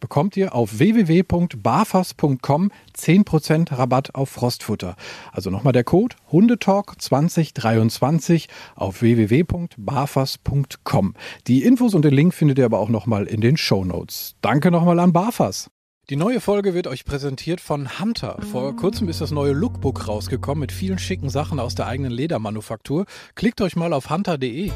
bekommt ihr auf www.barfas.com 10% Rabatt auf Frostfutter. Also nochmal der Code Hundetalk 2023 auf www.barfas.com. Die Infos und den Link findet ihr aber auch nochmal in den Show Notes. Danke nochmal an Barfas. Die neue Folge wird euch präsentiert von Hunter. Vor kurzem ist das neue Lookbook rausgekommen mit vielen schicken Sachen aus der eigenen Ledermanufaktur. Klickt euch mal auf hunter.de.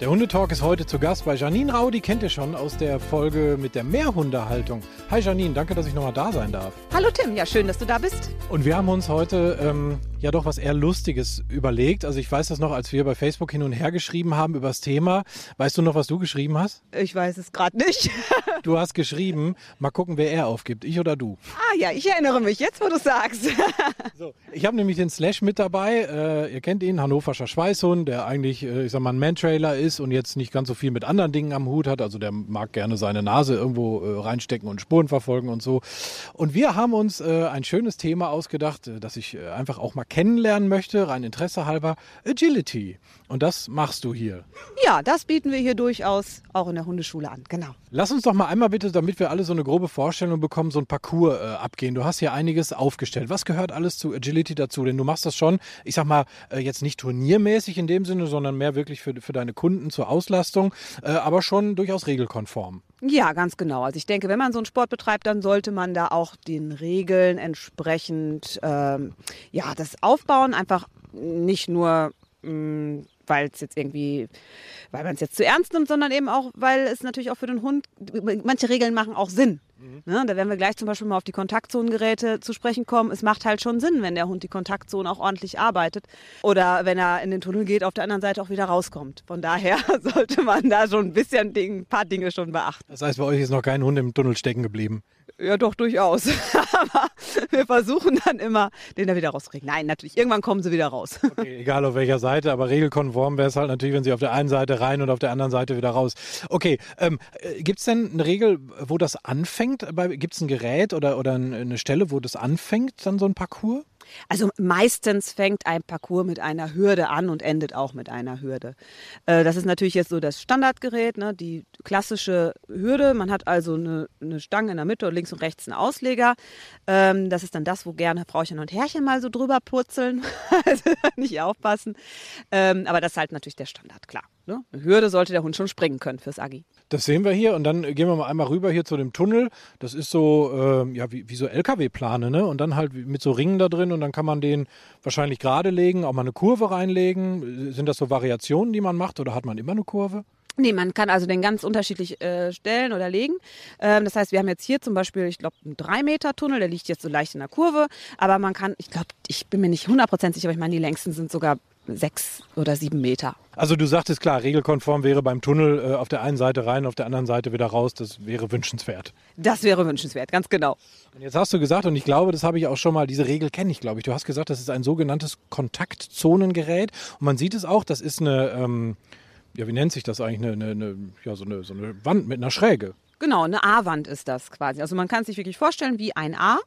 Der Hundetalk ist heute zu Gast bei Janine Rau, die kennt ihr schon aus der Folge mit der Mehrhundehaltung. Hi Janine, danke, dass ich nochmal da sein darf. Hallo Tim, ja schön, dass du da bist. Und wir haben uns heute ähm, ja doch was eher Lustiges überlegt. Also ich weiß das noch, als wir bei Facebook hin und her geschrieben haben über das Thema. Weißt du noch, was du geschrieben hast? Ich weiß es gerade nicht. du hast geschrieben, mal gucken, wer er aufgibt, ich oder du. Ah ja, ich erinnere mich, jetzt wo du sagst. so, ich habe nämlich den Slash mit dabei. Äh, ihr kennt ihn, Hannoverscher Schweißhund, der eigentlich, äh, ich sag mal, ein Man-Trailer ist und jetzt nicht ganz so viel mit anderen Dingen am Hut hat. Also der mag gerne seine Nase irgendwo äh, reinstecken und Spuren verfolgen und so. Und wir haben uns äh, ein schönes Thema ausgedacht, äh, das ich äh, einfach auch mal kennenlernen möchte, rein Interesse halber. Agility. Und das machst du hier. Ja, das bieten wir hier durchaus auch in der Hundeschule an. Genau. Lass uns doch mal einmal bitte, damit wir alle so eine grobe Vorstellung bekommen, so ein Parcours äh, abgehen. Du hast hier einiges aufgestellt. Was gehört alles zu Agility dazu? Denn du machst das schon, ich sag mal, äh, jetzt nicht turniermäßig in dem Sinne, sondern mehr wirklich für, für deine Kunden zur Auslastung, äh, aber schon durchaus regelkonform. Ja, ganz genau. Also ich denke, wenn man so einen Sport betreibt, dann sollte man da auch den Regeln entsprechend ähm, ja, das aufbauen. Einfach nicht nur mm, weil es jetzt irgendwie, weil man es jetzt zu ernst nimmt, sondern eben auch, weil es natürlich auch für den Hund, manche Regeln machen auch Sinn. Mhm. Ne, da werden wir gleich zum Beispiel mal auf die Kontaktzonengeräte zu sprechen kommen. Es macht halt schon Sinn, wenn der Hund die Kontaktzone auch ordentlich arbeitet oder wenn er in den Tunnel geht, auf der anderen Seite auch wieder rauskommt. Von daher sollte man da schon ein bisschen ein paar Dinge schon beachten. Das heißt, bei euch ist noch kein Hund im Tunnel stecken geblieben? Ja, doch, durchaus. Aber wir versuchen dann immer, den da wieder rauszukriegen. Nein, natürlich, irgendwann kommen sie wieder raus. Okay, egal auf welcher Seite, aber regelkonform wäre es halt natürlich, wenn sie auf der einen Seite rein und auf der anderen Seite wieder raus. Okay, ähm, äh, gibt es denn eine Regel, wo das anfängt? Gibt es ein Gerät oder, oder eine Stelle, wo das anfängt, dann so ein Parcours? Also meistens fängt ein Parcours mit einer Hürde an und endet auch mit einer Hürde. Äh, das ist natürlich jetzt so das Standardgerät, ne, die klassische Hürde. Man hat also eine, eine Stange in der Mitte und links und rechts einen Ausleger. Ähm, das ist dann das, wo gerne Frauchen und Herrchen mal so drüber purzeln. also nicht aufpassen. Ähm, aber das ist halt natürlich der Standard, klar. Ne? Eine Hürde sollte der Hund schon springen können fürs Agi. Das sehen wir hier und dann gehen wir mal einmal rüber hier zu dem Tunnel. Das ist so, äh, ja, wie, wie so LKW-Plane, ne? Und dann halt mit so Ringen da drin und dann kann man den wahrscheinlich gerade legen, auch mal eine Kurve reinlegen. Sind das so Variationen, die man macht oder hat man immer eine Kurve? Nee, man kann also den ganz unterschiedlich äh, stellen oder legen. Ähm, das heißt, wir haben jetzt hier zum Beispiel, ich glaube, einen 3-Meter-Tunnel, der liegt jetzt so leicht in der Kurve. Aber man kann, ich glaube, ich bin mir nicht 100% sicher, aber ich meine, die längsten sind sogar sechs oder sieben Meter. Also du sagtest klar, regelkonform wäre beim Tunnel äh, auf der einen Seite rein, auf der anderen Seite wieder raus. Das wäre wünschenswert. Das wäre wünschenswert, ganz genau. Und jetzt hast du gesagt, und ich glaube, das habe ich auch schon mal, diese Regel kenne ich, glaube ich. Du hast gesagt, das ist ein sogenanntes Kontaktzonengerät. Und man sieht es auch, das ist eine, ähm, ja, wie nennt sich das eigentlich? Eine, eine, eine, ja, so, eine, so eine Wand mit einer Schräge. Genau, eine A-Wand ist das quasi. Also man kann sich wirklich vorstellen wie ein A.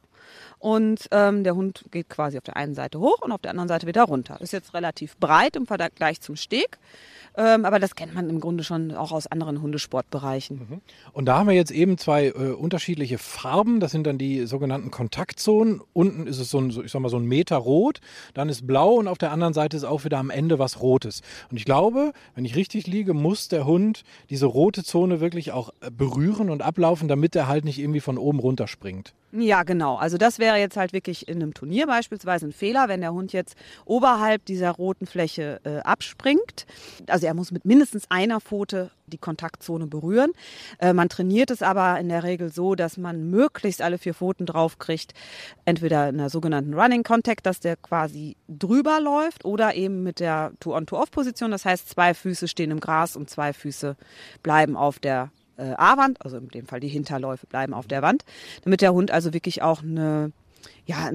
und ähm, der Hund geht quasi auf der einen Seite hoch und auf der anderen Seite wieder runter. Ist jetzt relativ breit im Vergleich zum Steg. Ähm, aber das kennt man im Grunde schon auch aus anderen Hundesportbereichen. Mhm. Und da haben wir jetzt eben zwei äh, unterschiedliche Farben. Das sind dann die sogenannten Kontaktzonen. Unten ist es so ein, ich sag mal, so ein Meter rot, dann ist blau und auf der anderen Seite ist auch wieder am Ende was Rotes. Und ich glaube, wenn ich richtig liege, muss der Hund diese rote Zone wirklich auch äh, berühren und ablaufen, damit er halt nicht irgendwie von oben runterspringt. Ja, genau. Also das wäre jetzt halt wirklich in einem Turnier beispielsweise ein Fehler, wenn der Hund jetzt oberhalb dieser roten Fläche äh, abspringt. Also er muss mit mindestens einer Pfote die Kontaktzone berühren. Äh, man trainiert es aber in der Regel so, dass man möglichst alle vier Pfoten drauf kriegt. Entweder in der sogenannten Running Contact, dass der quasi drüber läuft oder eben mit der Two-on-Two-off-Position. Das heißt, zwei Füße stehen im Gras und zwei Füße bleiben auf der äh, A-Wand, also in dem Fall die Hinterläufe bleiben auf der Wand, damit der Hund also wirklich auch eine ja,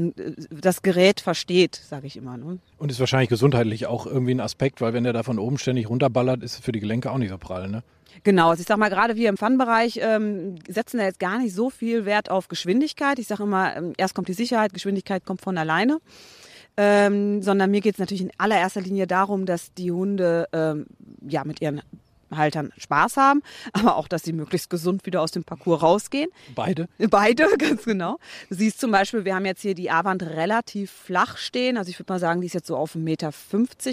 das Gerät versteht, sage ich immer. Ne? Und ist wahrscheinlich gesundheitlich auch irgendwie ein Aspekt, weil wenn der da von oben ständig runterballert, ist es für die Gelenke auch nicht so prall, ne? Genau, also ich sag mal, gerade wir im Fun-Bereich ähm, setzen da jetzt gar nicht so viel Wert auf Geschwindigkeit. Ich sage immer, ähm, erst kommt die Sicherheit, Geschwindigkeit kommt von alleine. Ähm, sondern mir geht es natürlich in allererster Linie darum, dass die Hunde ähm, ja mit ihren Haltern Spaß haben, aber auch, dass sie möglichst gesund wieder aus dem Parcours rausgehen. Beide? Beide, ganz genau. Du siehst zum Beispiel, wir haben jetzt hier die A-Wand relativ flach stehen. Also ich würde mal sagen, die ist jetzt so auf 1,50 Meter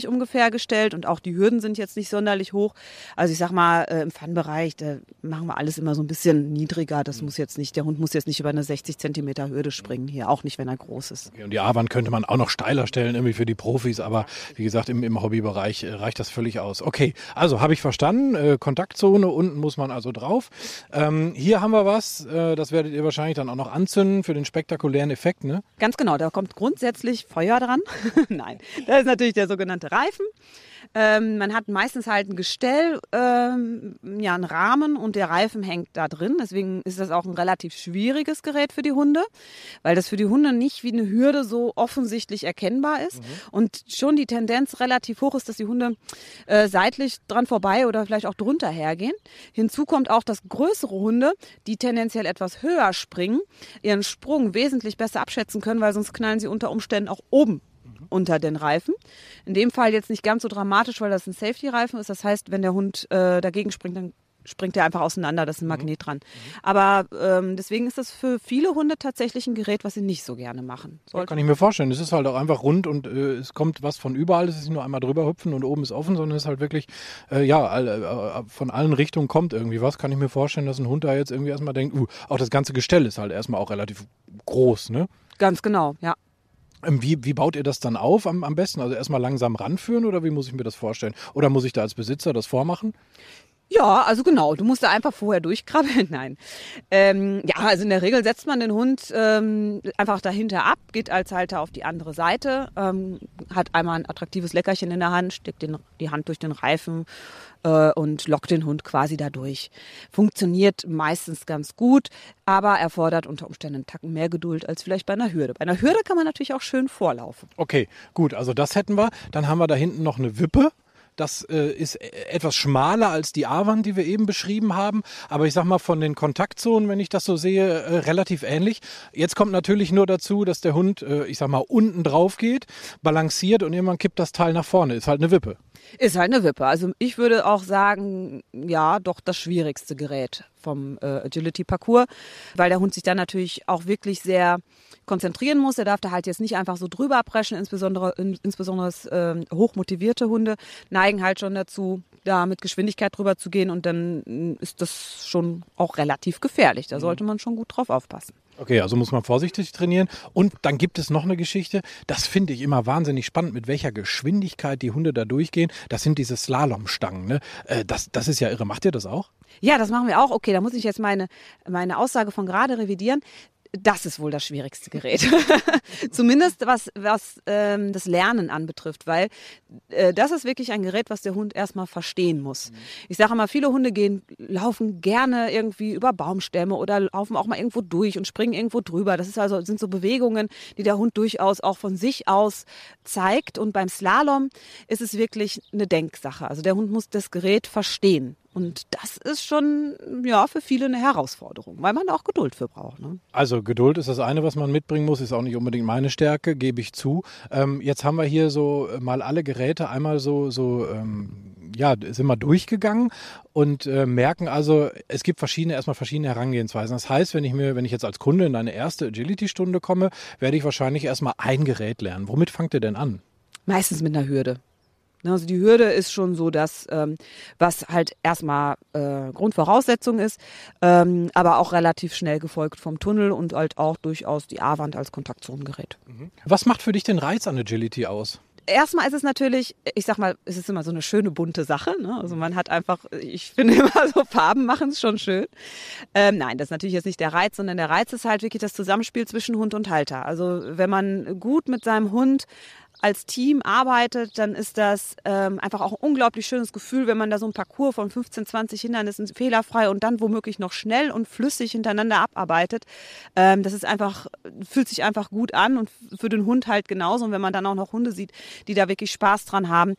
ungefähr gestellt und auch die Hürden sind jetzt nicht sonderlich hoch. Also ich sag mal, äh, im Fun-Bereich, da machen wir alles immer so ein bisschen niedriger. Das muss jetzt nicht, der Hund muss jetzt nicht über eine 60 Zentimeter Hürde springen hier, auch nicht, wenn er groß ist. Okay, und die A-Wand könnte man auch noch steiler stellen, irgendwie für die Profis, aber wie gesagt, im, im Hobbybereich äh, reicht das völlig aus. Okay, also habe ich verstanden äh, Kontaktzone, unten muss man also drauf. Ähm, hier haben wir was, äh, das werdet ihr wahrscheinlich dann auch noch anzünden für den spektakulären Effekt, ne? Ganz genau, da kommt grundsätzlich Feuer dran. Nein, das ist natürlich der sogenannte Reifen. Ähm, man hat meistens halt ein Gestell, ähm, ja, einen Rahmen und der Reifen hängt da drin. Deswegen ist das auch ein relativ schwieriges Gerät für die Hunde, weil das für die Hunde nicht wie eine Hürde so offensichtlich erkennbar ist mhm. und schon die Tendenz relativ hoch ist, dass die Hunde äh, seitlich dran vorbei oder vielleicht auch drunter hergehen. Hinzu kommt auch, dass größere Hunde, die tendenziell etwas höher springen, ihren Sprung wesentlich besser abschätzen können, weil sonst knallen sie unter Umständen auch oben unter den Reifen. In dem Fall jetzt nicht ganz so dramatisch, weil das ein Safety-Reifen ist. Das heißt, wenn der Hund äh, dagegen springt, dann springt er einfach auseinander, da ist ein mhm. Magnet dran. Aber ähm, deswegen ist das für viele Hunde tatsächlich ein Gerät, was sie nicht so gerne machen. Ja, kann ich mir vorstellen. Es ist halt auch einfach rund und äh, es kommt was von überall. Es ist nicht nur einmal drüber hüpfen und oben ist offen, sondern es ist halt wirklich, äh, ja, äh, von allen Richtungen kommt irgendwie was. Kann ich mir vorstellen, dass ein Hund da jetzt irgendwie erstmal denkt, uh, auch das ganze Gestell ist halt erstmal auch relativ groß, ne? Ganz genau, ja. Ähm, wie, wie baut ihr das dann auf am, am besten? Also erstmal langsam ranführen oder wie muss ich mir das vorstellen? Oder muss ich da als Besitzer das vormachen? Ja, also genau. Du musst da einfach vorher durchkrabbeln. Nein. Ähm, ja, also in der Regel setzt man den Hund ähm, einfach dahinter ab, geht als Halter auf die andere Seite, ähm, hat einmal ein attraktives Leckerchen in der Hand, steckt den, die Hand durch den Reifen äh, und lockt den Hund quasi dadurch. Funktioniert meistens ganz gut, aber erfordert unter Umständen einen Tacken mehr Geduld als vielleicht bei einer Hürde. Bei einer Hürde kann man natürlich auch schön vorlaufen. Okay, gut. Also das hätten wir. Dann haben wir da hinten noch eine Wippe. Das äh, ist e-, etwas schmaler als die A-Wand, die wir eben beschrieben haben. Aber ich sag mal, von den Kontaktzonen, wenn ich das so sehe, äh, relativ ähnlich. Jetzt kommt natürlich nur dazu, dass der Hund, äh, ich sag mal, unten drauf geht, balanciert und irgendwann kippt das Teil nach vorne. Ist halt eine Wippe. Ist halt eine Wippe. Also ich würde auch sagen, ja, doch das schwierigste Gerät vom äh, Agility-Parcours, weil der Hund sich dann natürlich auch wirklich sehr konzentrieren muss. Er darf da halt jetzt nicht einfach so drüber preschen, insbesondere, in, insbesondere äh, hochmotivierte Hunde neigen halt schon dazu, da mit Geschwindigkeit drüber zu gehen und dann ist das schon auch relativ gefährlich. Da mhm. sollte man schon gut drauf aufpassen. Okay, also muss man vorsichtig trainieren. Und dann gibt es noch eine Geschichte, das finde ich immer wahnsinnig spannend, mit welcher Geschwindigkeit die Hunde da durchgehen. Das sind diese Slalomstangen. Ne? Äh, das, das ist ja irre. Macht ihr das auch? Ja, das machen wir auch. Okay, da muss ich jetzt meine, meine Aussage von gerade revidieren das ist wohl das schwierigste Gerät. Zumindest was, was ähm, das Lernen anbetrifft, weil äh, das ist wirklich ein Gerät, was der Hund erstmal verstehen muss. Mhm. Ich sage mal, viele Hunde gehen, laufen gerne irgendwie über Baumstämme oder laufen auch mal irgendwo durch und springen irgendwo drüber. Das ist also, sind so Bewegungen, die der Hund durchaus auch von sich aus zeigt. Und beim Slalom ist es wirklich eine Denksache. Also der Hund muss das Gerät verstehen Und das ist schon ja für viele eine Herausforderung, weil man auch Geduld für braucht. Ne? Also Geduld ist das eine, was man mitbringen muss, ist auch nicht unbedingt meine Stärke, gebe ich zu. Ähm, jetzt haben wir hier so äh, mal alle Geräte einmal so, so ähm, ja, sind wir durchgegangen und äh, merken also, es gibt verschiedene, erstmal verschiedene Herangehensweisen. Das heißt, wenn ich mir, wenn ich jetzt als Kunde in eine erste Agility-Stunde komme, werde ich wahrscheinlich erstmal ein Gerät lernen. Womit fangt ihr denn an? Meistens mit einer Hürde. Ne, also die Hürde ist schon so das, ähm, was halt erstmal äh, Grundvoraussetzung ist, ähm, aber auch relativ schnell gefolgt vom Tunnel und halt auch durchaus die A-Wand als Kontaktiongerät. Mhm. Was macht für dich den Reiz an Agility aus? erstmal ist es natürlich, ich sag mal, es ist immer so eine schöne bunte Sache. Ne? Also man hat einfach, ich finde immer so Farben machen es schon schön. Ähm, nein, das ist natürlich jetzt nicht der Reiz, sondern der Reiz ist halt wirklich das Zusammenspiel zwischen Hund und Halter. Also wenn man gut mit seinem Hund als Team arbeitet, dann ist das ähm, einfach auch ein unglaublich schönes Gefühl, wenn man da so ein Parcours von 15, 20 Hindernissen fehlerfrei und dann womöglich noch schnell und flüssig hintereinander abarbeitet. Ähm, das ist einfach, fühlt sich einfach gut an und für den Hund halt genauso. Und wenn man dann auch noch Hunde sieht, die da wirklich Spaß dran haben,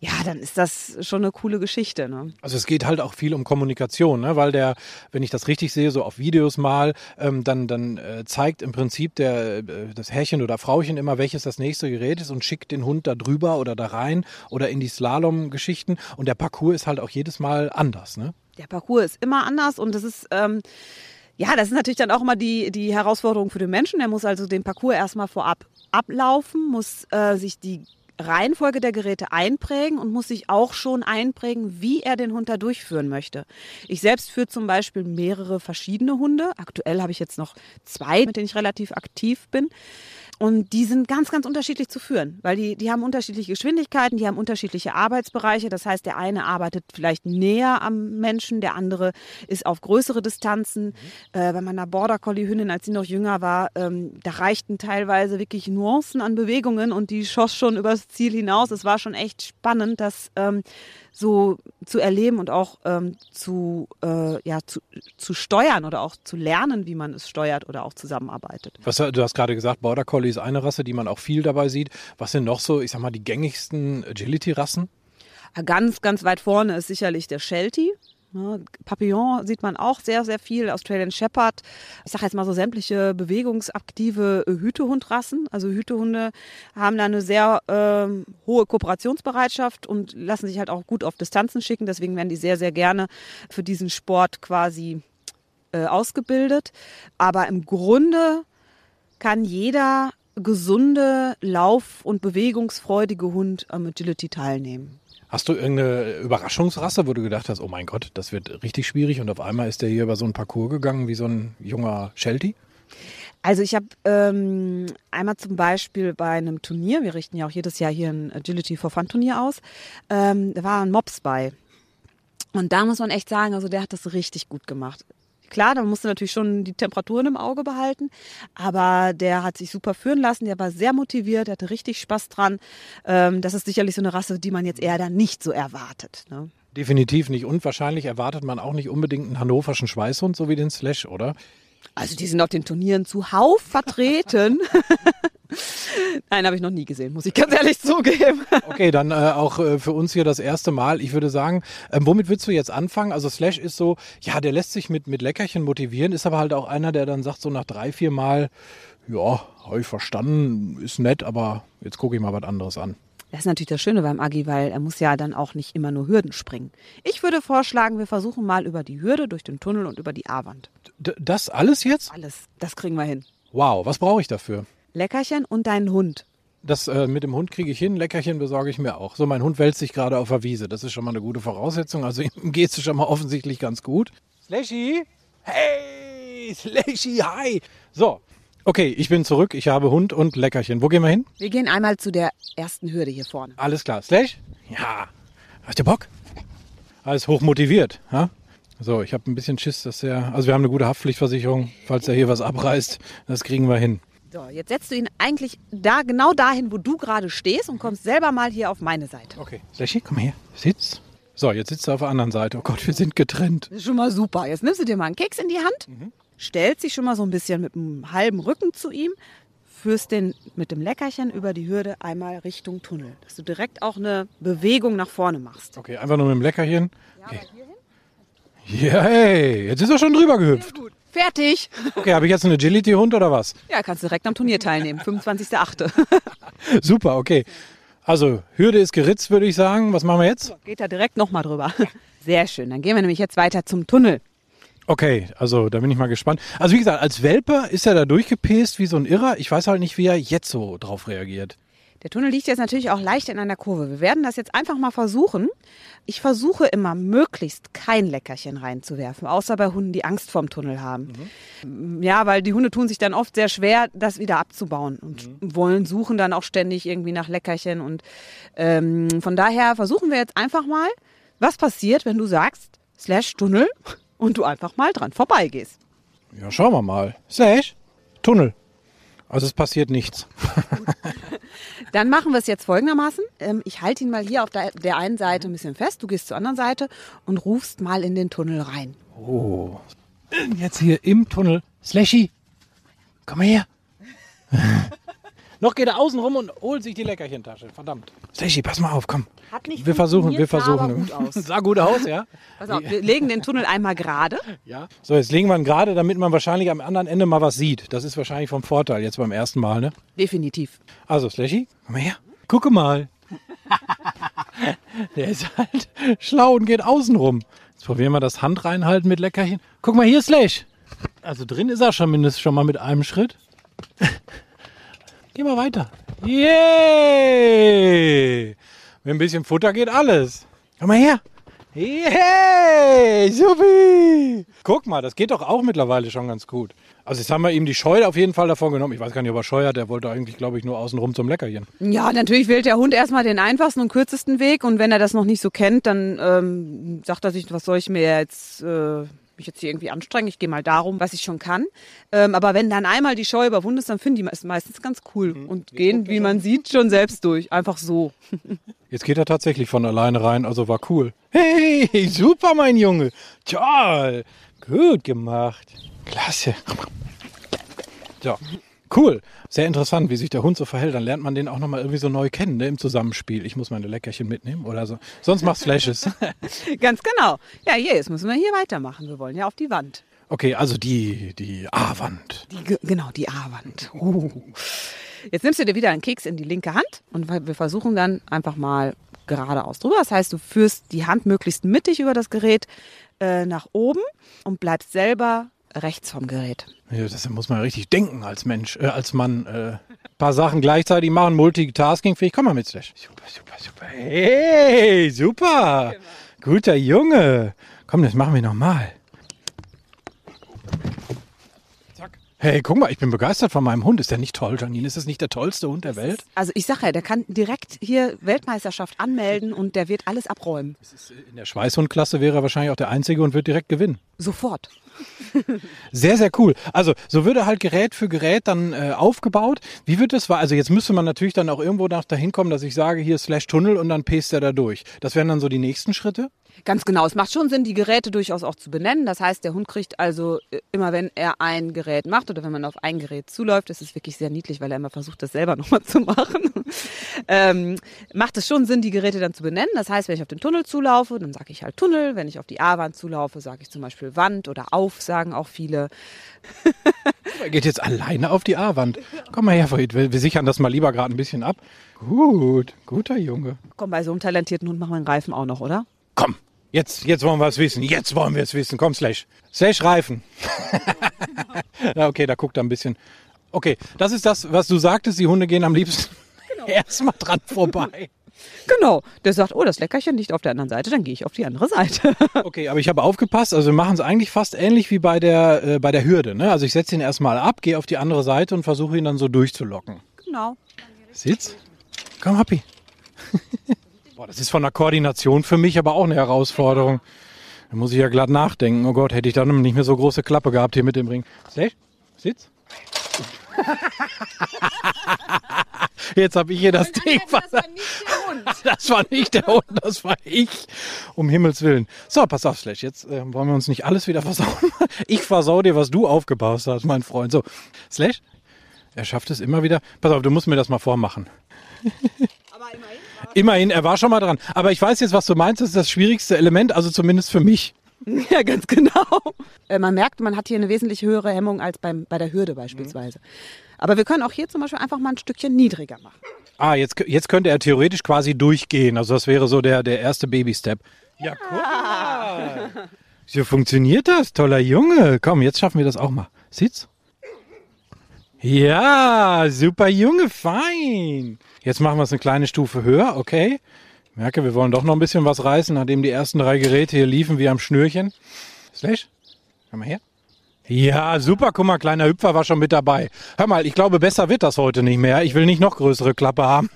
ja, dann ist das schon eine coole Geschichte. Ne? Also es geht halt auch viel um Kommunikation, ne? weil der, wenn ich das richtig sehe, so auf Videos mal, ähm, dann, dann äh, zeigt im Prinzip der, äh, das Herrchen oder Frauchen immer, welches das nächste Gerät ist und schickt den Hund da drüber oder da rein oder in die Slalom-Geschichten. Und der Parcours ist halt auch jedes Mal anders, ne? Der Parcours ist immer anders und das ist, ähm, ja, das ist natürlich dann auch immer die, die Herausforderung für den Menschen. Der muss also den Parcours erstmal vorab ablaufen, muss äh, sich die Reihenfolge der Geräte einprägen und muss sich auch schon einprägen, wie er den Hund da durchführen möchte. Ich selbst führe zum Beispiel mehrere verschiedene Hunde. Aktuell habe ich jetzt noch zwei, mit denen ich relativ aktiv bin. Und die sind ganz, ganz unterschiedlich zu führen, weil die, die haben unterschiedliche Geschwindigkeiten, die haben unterschiedliche Arbeitsbereiche. Das heißt, der eine arbeitet vielleicht näher am Menschen, der andere ist auf größere Distanzen. Mhm. Äh, bei meiner Border Collie Hündin, als sie noch jünger war, ähm, da reichten teilweise wirklich Nuancen an Bewegungen und die schoss schon übers Ziel hinaus. Es war schon echt spannend, dass ähm, so zu erleben und auch ähm, zu, äh, ja, zu, zu steuern oder auch zu lernen, wie man es steuert oder auch zusammenarbeitet. Was, du hast gerade gesagt, Border Collie ist eine Rasse, die man auch viel dabei sieht. Was sind noch so, ich sag mal, die gängigsten Agility-Rassen? Ganz, ganz weit vorne ist sicherlich der Sheltie. Ne, Papillon sieht man auch sehr, sehr viel. Australian Shepherd. Ich sage jetzt mal so sämtliche bewegungsaktive Hütehundrassen. Also Hütehunde haben da eine sehr ähm, hohe Kooperationsbereitschaft und lassen sich halt auch gut auf Distanzen schicken. Deswegen werden die sehr, sehr gerne für diesen Sport quasi äh, ausgebildet. Aber im Grunde kann jeder gesunde, lauf- und bewegungsfreudige Hund am Agility teilnehmen. Hast du irgendeine Überraschungsrasse, wo du gedacht hast, oh mein Gott, das wird richtig schwierig und auf einmal ist der hier über so einen Parcours gegangen wie so ein junger Sheltie? Also ich habe ähm, einmal zum Beispiel bei einem Turnier, wir richten ja auch jedes Jahr hier ein Agility for Fun Turnier aus, ähm, da war ein Mops bei. Und da muss man echt sagen, also der hat das richtig gut gemacht. Klar, da musste natürlich schon die Temperaturen im Auge behalten, aber der hat sich super führen lassen, der war sehr motiviert, der hatte richtig Spaß dran. Ähm, das ist sicherlich so eine Rasse, die man jetzt eher dann nicht so erwartet. Ne? Definitiv nicht. Und wahrscheinlich erwartet man auch nicht unbedingt einen hannoverschen Schweißhund, so wie den Slash, oder? Also die sind auf den Turnieren zuhauf vertreten. Nein, habe ich noch nie gesehen, muss ich ganz ehrlich zugeben. Okay, dann äh, auch äh, für uns hier das erste Mal. Ich würde sagen, äh, womit willst du jetzt anfangen? Also Slash ist so, ja, der lässt sich mit, mit Leckerchen motivieren, ist aber halt auch einer, der dann sagt so nach drei, vier Mal, ja, habe ich verstanden, ist nett, aber jetzt gucke ich mal was anderes an. Das ist natürlich das Schöne beim Agi, weil er muss ja dann auch nicht immer nur Hürden springen. Ich würde vorschlagen, wir versuchen mal über die Hürde, durch den Tunnel und über die A-Wand. Das alles jetzt? Alles, das kriegen wir hin. Wow, was brauche ich dafür? Leckerchen und deinen Hund. Das äh, mit dem Hund kriege ich hin, Leckerchen besorge ich mir auch. So, mein Hund wälzt sich gerade auf der Wiese. Das ist schon mal eine gute Voraussetzung. Also ihm geht es schon mal offensichtlich ganz gut. Slashy? Hey, Slashy, hi. So, okay, ich bin zurück. Ich habe Hund und Leckerchen. Wo gehen wir hin? Wir gehen einmal zu der ersten Hürde hier vorne. Alles klar. Slash? Ja. Hast du Bock? Alles hochmotiviert. Ja? So, ich habe ein bisschen Schiss, dass er. Also, wir haben eine gute Haftpflichtversicherung. Falls er hier was abreißt, das kriegen wir hin. So, jetzt setzt du ihn eigentlich da genau dahin, wo du gerade stehst und kommst selber mal hier auf meine Seite. Okay. Slashy, komm her. Sitz. So, jetzt sitzt er auf der anderen Seite. Oh Gott, wir sind getrennt. Das ist schon mal super. Jetzt nimmst du dir mal einen Keks in die Hand, mhm. stellst dich schon mal so ein bisschen mit einem halben Rücken zu ihm, führst den mit dem Leckerchen über die Hürde einmal Richtung Tunnel. Dass du direkt auch eine Bewegung nach vorne machst. Okay, einfach nur mit dem Leckerchen. Ja, okay. hierhin? Yay, jetzt ist er schon drüber gehüpft. Fertig. Okay, habe ich jetzt einen Agility-Hund oder was? Ja, kannst direkt am Turnier teilnehmen. 25.8. Super, okay. Also, Hürde ist geritzt, würde ich sagen. Was machen wir jetzt? Geht da direkt nochmal drüber. Sehr schön. Dann gehen wir nämlich jetzt weiter zum Tunnel. Okay, also da bin ich mal gespannt. Also wie gesagt, als Welpe ist er da durchgepest wie so ein Irrer. Ich weiß halt nicht, wie er jetzt so drauf reagiert. Der Tunnel liegt jetzt natürlich auch leicht in einer Kurve. Wir werden das jetzt einfach mal versuchen. Ich versuche immer möglichst kein Leckerchen reinzuwerfen, außer bei Hunden, die Angst vorm Tunnel haben. Mhm. Ja, weil die Hunde tun sich dann oft sehr schwer, das wieder abzubauen und mhm. wollen suchen dann auch ständig irgendwie nach Leckerchen. Und ähm, von daher versuchen wir jetzt einfach mal, was passiert, wenn du sagst, slash Tunnel und du einfach mal dran vorbeigehst. Ja, schauen wir mal. Slash Tunnel. Also es passiert nichts. Dann machen wir es jetzt folgendermaßen. Ähm, ich halte ihn mal hier auf der, der einen Seite ein bisschen fest. Du gehst zur anderen Seite und rufst mal in den Tunnel rein. Oh. Jetzt hier im Tunnel. Slashy, komm mal her. Noch geht er außen rum und holt sich die Leckerchentasche. Verdammt. Slashy, pass mal auf, komm. Hat nicht wir versuchen, wir versuchen. Gut aus. Sah gut aus, ja. Pass auf, wir legen den Tunnel einmal gerade. Ja. So, jetzt legen wir ihn gerade, damit man wahrscheinlich am anderen Ende mal was sieht. Das ist wahrscheinlich vom Vorteil jetzt beim ersten Mal, ne? Definitiv. Also, Slashy, komm mal her. Gucke mal. Der ist halt schlau und geht außen rum. Jetzt probieren wir das Hand reinhalten mit Leckerchen. Guck mal, hier Slash. Also drin ist er schon mindestens schon mal mit einem Schritt. Geh mal weiter. Yay! Mit ein bisschen Futter geht alles. Komm mal her. Yay! Supi! Guck mal, das geht doch auch mittlerweile schon ganz gut. Also jetzt haben wir ihm die Scheu auf jeden Fall davon genommen. Ich weiß gar nicht, ob er Scheu hat. Der wollte eigentlich, glaube ich, nur außenrum zum Leckerchen. Ja, natürlich wählt der Hund erstmal den einfachsten und kürzesten Weg. Und wenn er das noch nicht so kennt, dann ähm, sagt er sich, was soll ich mir jetzt... Äh mich jetzt hier irgendwie anstrengen, ich gehe mal darum, was ich schon kann. Ähm, aber wenn dann einmal die Scheu überwunden ist, dann finden die es meistens ganz cool mhm. und jetzt gehen, wie man sieht, schon selbst durch. Einfach so. Jetzt geht er tatsächlich von alleine rein, also war cool. Hey, super, mein Junge. Toll. Gut gemacht. Klasse. So. Cool. Sehr interessant, wie sich der Hund so verhält. Dann lernt man den auch nochmal irgendwie so neu kennen ne, im Zusammenspiel. Ich muss meine Leckerchen mitnehmen oder so. Sonst macht's Flashes. Ganz genau. Ja, hier, jetzt müssen wir hier weitermachen. Wir wollen ja auf die Wand. Okay, also die, die A-Wand. Genau, die A-Wand. Uh. Jetzt nimmst du dir wieder einen Keks in die linke Hand und wir versuchen dann einfach mal geradeaus drüber. Das heißt, du führst die Hand möglichst mittig über das Gerät äh, nach oben und bleibst selber rechts vom Gerät. Ja, das muss man richtig denken als Mensch, äh, als Mann. Äh, paar Sachen gleichzeitig machen, Multitasking fähig. Komm mal mit, Slash. Super, super, super. Hey, super. Genau. Guter Junge. Komm, das machen wir nochmal. Hey, guck mal, ich bin begeistert von meinem Hund. Ist der nicht toll, Janine? Ist das nicht der tollste Hund der Welt? Also ich sage ja, der kann direkt hier Weltmeisterschaft anmelden und der wird alles abräumen. Äh, in der Schweißhundklasse wäre er wahrscheinlich auch der Einzige und wird direkt gewinnen. Sofort. Sehr, sehr cool. Also so würde halt Gerät für Gerät dann äh, aufgebaut. Wie wird das? Also jetzt müsste man natürlich dann auch irgendwo nach dahin kommen, dass ich sage, hier Slash Tunnel und dann paste er da durch. Das wären dann so die nächsten Schritte. Ganz genau. Es macht schon Sinn, die Geräte durchaus auch zu benennen. Das heißt, der Hund kriegt also äh, immer, wenn er ein Gerät macht oder wenn man auf ein Gerät zuläuft, das ist wirklich sehr niedlich, weil er immer versucht, das selber nochmal zu machen, ähm, macht es schon Sinn, die Geräte dann zu benennen. Das heißt, wenn ich auf den Tunnel zulaufe, dann sage ich halt Tunnel. Wenn ich auf die A-Wand zulaufe, sage ich zum Beispiel Wand oder Auf, sagen auch viele. er geht jetzt alleine auf die A-Wand. Komm mal her, Fried. Wir, wir sichern das mal lieber gerade ein bisschen ab. Gut, guter Junge. Komm, bei so einem talentierten Hund machen wir einen Reifen auch noch, oder? Komm, Jetzt, jetzt wollen wir es wissen. Jetzt wollen wir es wissen. Komm, Slash. Slash Reifen. ja, okay, da guckt er ein bisschen. Okay, das ist das, was du sagtest. Die Hunde gehen am liebsten genau. erstmal dran vorbei. Genau. Der sagt, oh, das Leckerchen liegt auf der anderen Seite, dann gehe ich auf die andere Seite. okay, aber ich habe aufgepasst. Also wir machen es eigentlich fast ähnlich wie bei der, äh, bei der Hürde. Ne? Also ich setze ihn erstmal ab, gehe auf die andere Seite und versuche ihn dann so durchzulocken. Genau. Sitz. Komm, Happy. Boah, das ist von der Koordination für mich aber auch eine Herausforderung. Da muss ich ja glatt nachdenken. Oh Gott, hätte ich dann nicht mehr so große Klappe gehabt hier mit dem Ring. Slash, sitz. Jetzt habe ich hier das Ding. Das war nicht der Hund. Das war nicht der Hund, das war ich. Um Himmels Willen. So, pass auf, Slash. Jetzt äh, wollen wir uns nicht alles wieder versauen. Ich versau dir, was du aufgebaut hast, mein Freund. So, Slash, er schafft es immer wieder. Pass auf, du musst mir das mal vormachen. Immerhin. Er war schon mal dran. Aber ich weiß jetzt, was du meinst, das ist das schwierigste Element, also zumindest für mich. Ja, ganz genau. Äh, man merkt, man hat hier eine wesentlich höhere Hemmung als beim, bei der Hürde beispielsweise. Aber wir können auch hier zum Beispiel einfach mal ein Stückchen niedriger machen. Ah, jetzt, jetzt könnte er theoretisch quasi durchgehen. Also das wäre so der, der erste Baby-Step. Ja, guck mal. So funktioniert das, toller Junge. Komm, jetzt schaffen wir das auch mal. Sieht's? Ja, super Junge, fein. Jetzt machen wir es eine kleine Stufe höher, okay? Ich merke, wir wollen doch noch ein bisschen was reißen, nachdem die ersten drei Geräte hier liefen wie am Schnürchen. Slash, komm mal her. Ja, super, guck mal, kleiner Hüpfer war schon mit dabei. Hör mal, ich glaube, besser wird das heute nicht mehr. Ich will nicht noch größere Klappe haben.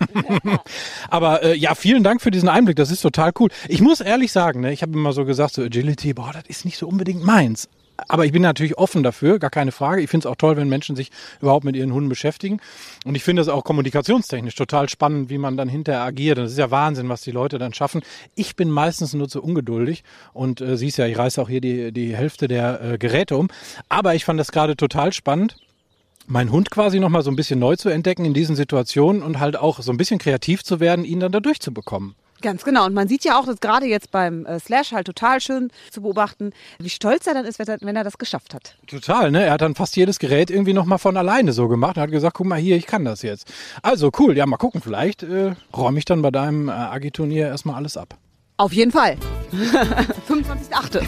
Aber äh, ja, vielen Dank für diesen Einblick, das ist total cool. Ich muss ehrlich sagen, ne, ich habe immer so gesagt, so Agility, boah, das ist nicht so unbedingt meins aber ich bin natürlich offen dafür, gar keine Frage. Ich finde es auch toll, wenn Menschen sich überhaupt mit ihren Hunden beschäftigen. Und ich finde es auch kommunikationstechnisch total spannend, wie man dann hinterher agiert. Und das ist ja Wahnsinn, was die Leute dann schaffen. Ich bin meistens nur zu ungeduldig und äh, siehst ja, ich reiße auch hier die, die Hälfte der äh, Geräte um. Aber ich fand das gerade total spannend meinen Hund quasi nochmal so ein bisschen neu zu entdecken in diesen Situationen und halt auch so ein bisschen kreativ zu werden, ihn dann da durchzubekommen. Ganz genau. Und man sieht ja auch, dass gerade jetzt beim äh, Slash halt total schön zu beobachten, wie stolz er dann ist, wenn er das geschafft hat. Total, ne? Er hat dann fast jedes Gerät irgendwie nochmal von alleine so gemacht Er hat gesagt, guck mal hier, ich kann das jetzt. Also cool, ja, mal gucken, vielleicht äh, räume ich dann bei deinem äh, Agi-Turnier erstmal alles ab. Auf jeden Fall. 25.8.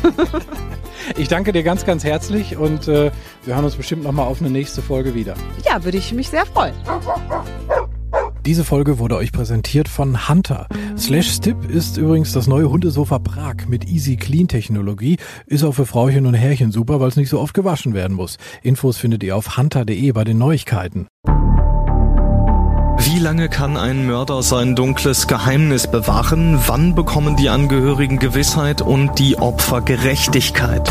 ich danke dir ganz, ganz herzlich und äh, wir hören uns bestimmt nochmal auf eine nächste Folge wieder. Ja, würde ich mich sehr freuen. Diese Folge wurde euch präsentiert von Hunter. Slash Stip ist übrigens das neue Hundesofa Prag mit Easy Clean Technologie. Ist auch für Frauchen und Herrchen super, weil es nicht so oft gewaschen werden muss. Infos findet ihr auf hunter.de bei den Neuigkeiten. Wie lange kann ein Mörder sein dunkles Geheimnis bewahren? Wann bekommen die Angehörigen Gewissheit und die Opfer Gerechtigkeit?